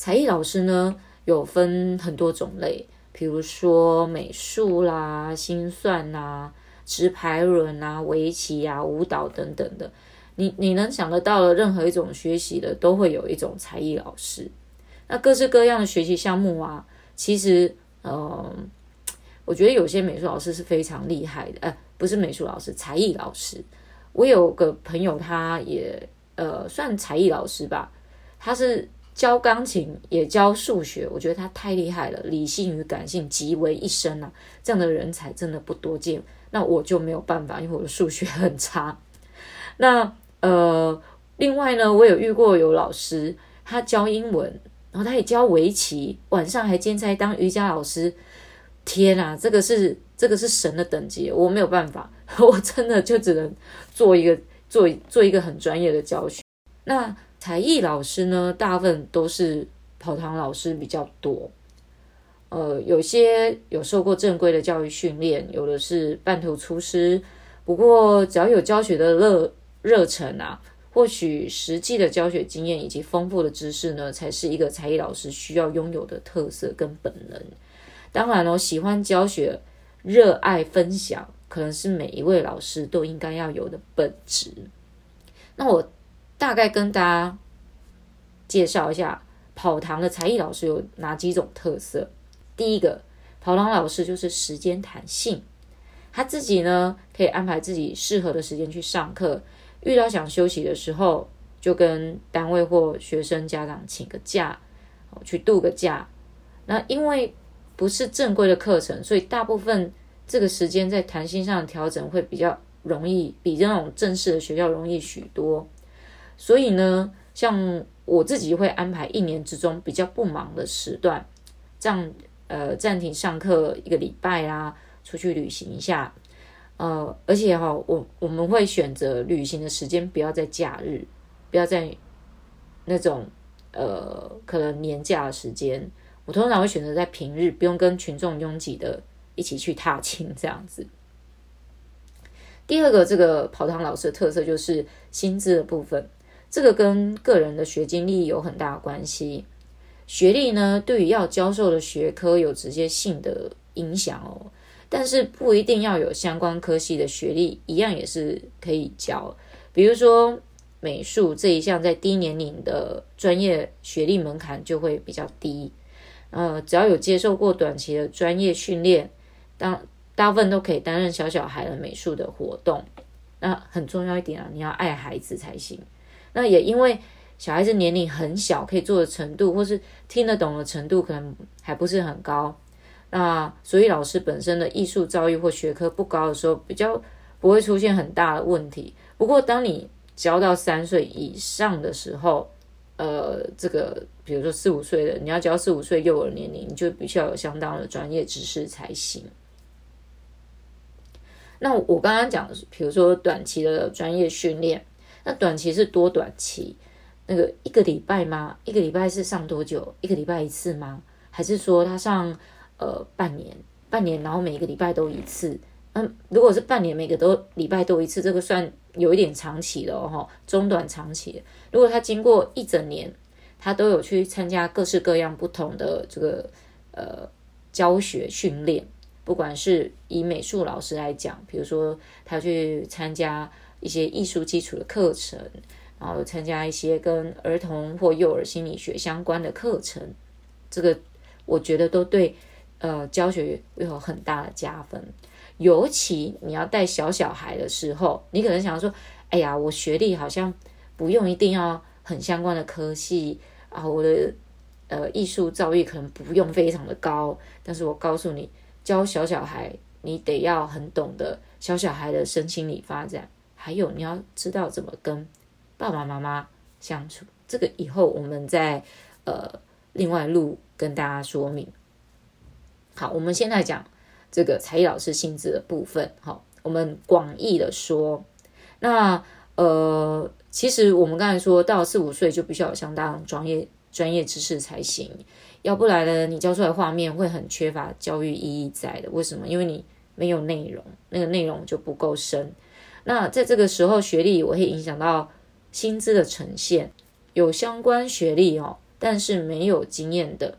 才艺老师呢，有分很多种类，比如说美术啦、心算啦、直排轮啊、围棋啊、舞蹈等等的。你你能想得到的任何一种学习的，都会有一种才艺老师。那各式各样的学习项目啊，其实，嗯、我觉得有些美术老师是非常厉害的，呃，不是美术老师，才艺老师。我有个朋友，他也呃算才艺老师吧，他是教钢琴也教数学，我觉得他太厉害了，理性与感性集为一身啊，这样的人才真的不多见。那我就没有办法，因为我的数学很差。那呃，另外呢，我有遇过有老师，他教英文，然后他也教围棋，晚上还兼差当瑜伽老师。天啊，这个是这个是神的等级，我没有办法，我真的就只能做一个做做一个很专业的教学。那才艺老师呢，大部分都是跑堂老师比较多，呃，有些有受过正规的教育训练，有的是半途出师。不过只要有教学的热热忱啊，或许实际的教学经验以及丰富的知识呢，才是一个才艺老师需要拥有的特色跟本能。当然哦，喜欢教学、热爱分享，可能是每一位老师都应该要有的本质。那我大概跟大家介绍一下，跑堂的才艺老师有哪几种特色。第一个，跑堂老师就是时间弹性，他自己呢可以安排自己适合的时间去上课，遇到想休息的时候，就跟单位或学生家长请个假，去度个假。那因为不是正规的课程，所以大部分这个时间在弹性上的调整会比较容易，比这种正式的学校容易许多。所以呢，像我自己会安排一年之中比较不忙的时段，这样呃暂停上课一个礼拜啊，出去旅行一下，呃，而且哈、哦，我我们会选择旅行的时间不要在假日，不要在那种呃可能年假的时间。我通常会选择在平日，不用跟群众拥挤的一起去踏青这样子。第二个，这个跑堂老师的特色就是薪资的部分，这个跟个人的学经历有很大的关系。学历呢，对于要教授的学科有直接性的影响哦，但是不一定要有相关科系的学历，一样也是可以教。比如说美术这一项，在低年龄的专业学历门槛就会比较低。呃，只要有接受过短期的专业训练，当大部分都可以担任小小孩的美术的活动。那很重要一点啊，你要爱孩子才行。那也因为小孩子年龄很小，可以做的程度或是听得懂的程度可能还不是很高。那所以老师本身的艺术造诣或学科不高的时候，比较不会出现很大的问题。不过当你教到三岁以上的时候，呃，这个比如说四五岁的，你要教四五岁幼儿年龄，你就必须要有相当的专业知识才行。那我刚刚讲的是，比如说短期的专业训练，那短期是多短期？那个一个礼拜吗？一个礼拜是上多久？一个礼拜一次吗？还是说他上呃半年？半年然后每个礼拜都一次？嗯，如果是半年每个都礼拜都一次，这个算有一点长期的哦，中短长期。如果他经过一整年，他都有去参加各式各样不同的这个呃教学训练，不管是以美术老师来讲，比如说他去参加一些艺术基础的课程，然后参加一些跟儿童或幼儿心理学相关的课程，这个我觉得都对呃教学有很大的加分。尤其你要带小小孩的时候，你可能想说：“哎呀，我学历好像不用一定要很相关的科系啊，我的呃艺术造诣可能不用非常的高。”但是我告诉你，教小小孩，你得要很懂得小小孩的身心理发展，还有你要知道怎么跟爸爸妈妈相处。这个以后我们再呃另外录跟大家说明。好，我们现在讲。这个才艺老师性质的部分，好，我们广义的说，那呃，其实我们刚才说到四五岁就必须要有相当专业专业知识才行，要不然呢，你教出来画面会很缺乏教育意义在的。为什么？因为你没有内容，那个内容就不够深。那在这个时候，学历我会影响到薪资的呈现，有相关学历哦，但是没有经验的，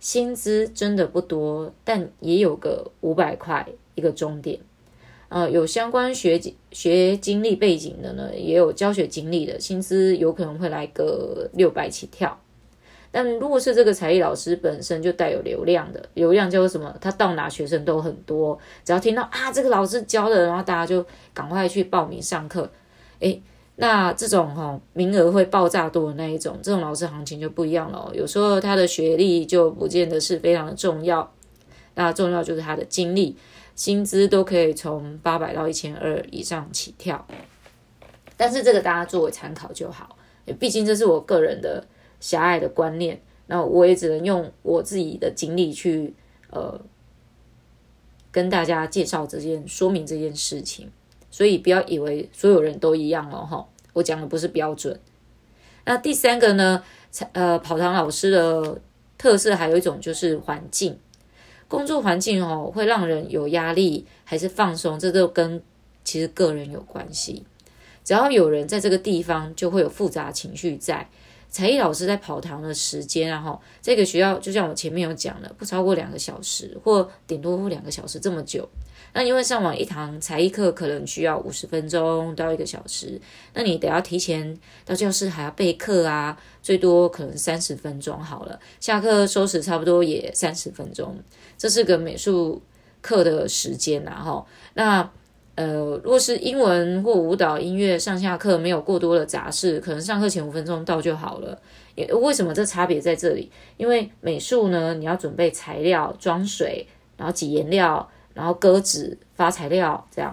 薪资真的不多，但也有个五百块一个钟点。呃，有相关学学经历背景的呢，也有教学经历的，薪资有可能会来个六百起跳。但如果是这个才艺老师本身就带有流量的，流量叫做什么？他到哪学生都很多，只要听到啊这个老师教的，然后大家就赶快去报名上课。诶，那这种哈、名额会爆炸多的那一种，这种老师行情就不一样了、哦。有时候他的学历就不见得是非常的重要，那重要就是他的经历，薪资都可以从八百到一千二以上起跳。但是这个大家作为参考就好，毕竟这是我个人的。狭隘的观念，那我也只能用我自己的经历去呃跟大家介绍这件说明这件事情，所以不要以为所有人都一样哦哈，我讲的不是标准。那第三个呢，呃，跑堂老师的特色还有一种就是环境，工作环境哦会让人有压力还是放松，这都跟其实个人有关系。只要有人在这个地方，就会有复杂情绪在。才艺老师在跑堂的时间，然后这个学校就像我前面有讲的，不超过两个小时，或顶多两个小时这么久。那因为上完一堂才艺课可能需要五十分钟到一个小时，那你得要提前到教室还要备课啊，最多可能三十分钟好了。下课收拾差不多也三十分钟，这是个美术课的时间然后那。呃，如果是英文或舞蹈、音乐上下课没有过多的杂事，可能上课前五分钟到就好了。也为什么这差别在这里？因为美术呢，你要准备材料、装水，然后挤颜料，然后割纸、发材料这样。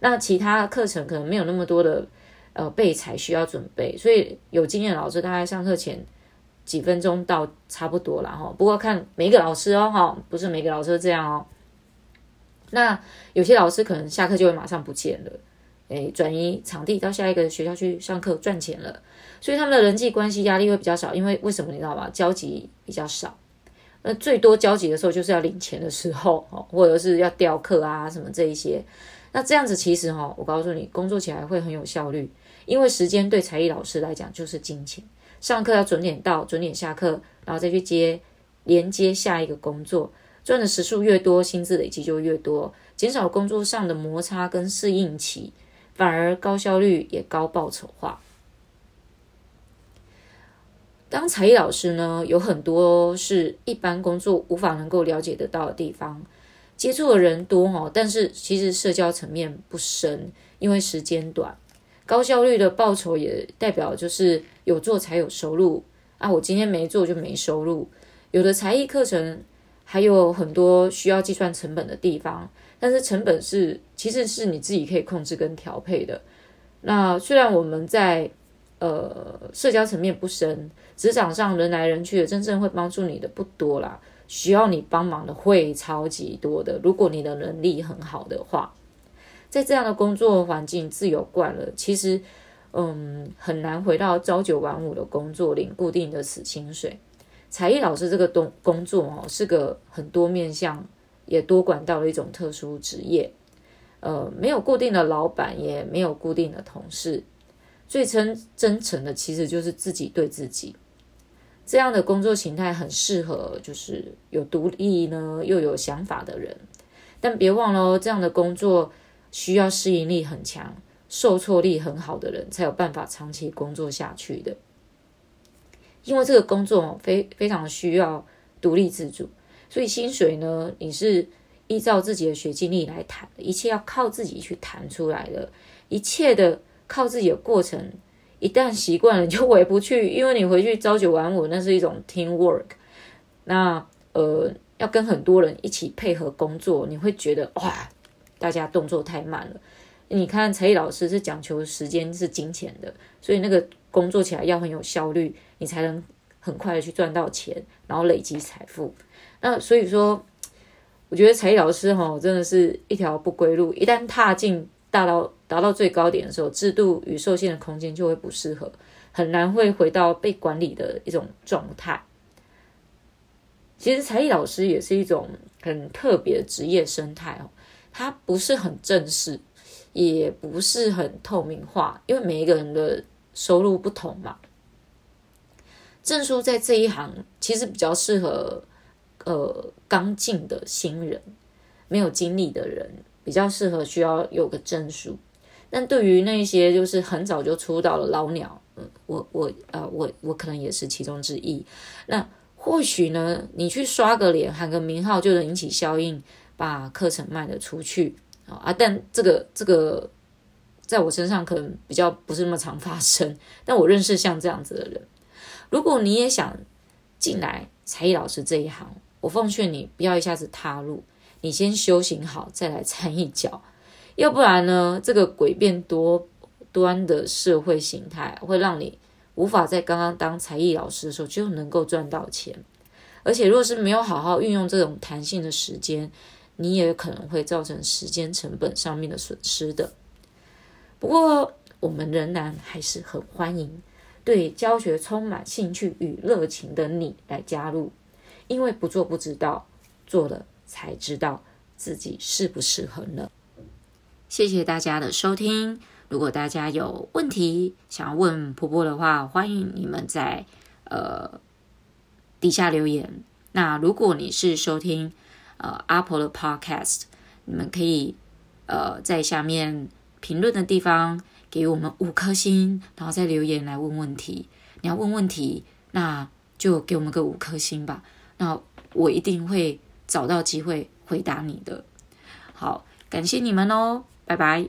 那其他课程可能没有那么多的呃备材需要准备，所以有经验的老师大概上课前几分钟到差不多了哈。不过看每个老师哦哈，不是每个老师这样哦。那有些老师可能下课就会马上不见了，诶，转移场地到下一个学校去上课赚钱了，所以他们的人际关系压力会比较少。因为为什么你知道吗？交集比较少，那最多交集的时候就是要领钱的时候，哦，或者是要调课啊什么这一些。那这样子其实哈，我告诉你，工作起来会很有效率，因为时间对才艺老师来讲就是金钱。上课要准点到，准点下课，然后再去接连接下一个工作。赚的时数越多，薪资累积就越多，减少工作上的摩擦跟适应期，反而高效率也高报酬化。当才艺老师呢，有很多是一般工作无法能够了解得到的地方，接触的人多哦，但是其实社交层面不深，因为时间短，高效率的报酬也代表就是有做才有收入啊，我今天没做就没收入，有的才艺课程。还有很多需要计算成本的地方，但是成本是其实是你自己可以控制跟调配的。那虽然我们在呃社交层面不深，职场上人来人去的，真正会帮助你的不多啦。需要你帮忙的会超级多的。如果你的能力很好的话，在这样的工作环境自由惯了，其实嗯很难回到朝九晚五的工作，领固定的死薪水。才艺老师这个东工作哦，是个很多面向也多管道的一种特殊职业。呃，没有固定的老板，也没有固定的同事，最真真诚的其实就是自己对自己。这样的工作形态很适合就是有独立呢又有想法的人。但别忘了哦，这样的工作需要适应力很强、受挫力很好的人才有办法长期工作下去的。因为这个工作非非常需要独立自主，所以薪水呢，你是依照自己的学经历来谈的，一切要靠自己去谈出来的，一切的靠自己的过程，一旦习惯了你就回不去，因为你回去朝九晚五，那是一种 team work，那呃要跟很多人一起配合工作，你会觉得哇，大家动作太慢了。你看才艺老师是讲求时间是金钱的，所以那个工作起来要很有效率。你才能很快的去赚到钱，然后累积财富。那所以说，我觉得才艺老师哈，真的是一条不归路。一旦踏进大到达到最高点的时候，制度与受限的空间就会不适合，很难会回到被管理的一种状态。其实才艺老师也是一种很特别的职业生态哦，它不是很正式，也不是很透明化，因为每一个人的收入不同嘛。证书在这一行其实比较适合呃刚进的新人，没有经历的人比较适合需要有个证书。但对于那些就是很早就出道的老鸟，嗯，我我呃我我可能也是其中之一。那或许呢，你去刷个脸，喊个名号就能引起效应，把课程卖得出去啊！但这个这个在我身上可能比较不是那么常发生。但我认识像这样子的人，如果你也想进来才艺老师这一行，我奉劝你不要一下子踏入，你先修行好再来掺一脚。要不然呢，这个诡辩多端的社会形态会让你无法在刚刚当才艺老师的时候就能够赚到钱，而且如果是没有好好运用这种弹性的时间，你也可能会造成时间成本上面的损失的。不过，我们仍然还是很欢迎对教学充满兴趣与热情的你来加入，因为不做不知道，做了才知道自己适不适合呢。谢谢大家的收听。如果大家有问题想要问婆婆的话，欢迎你们在呃底下留言。那如果你是收听呃 Apple 的 Podcast，你们可以呃在下面评论的地方给我们五颗星，然后再留言来问问题。你要问问题，那就给我们个五颗星吧。那我一定会找到机会回答你的。好，感谢你们哦。拜拜。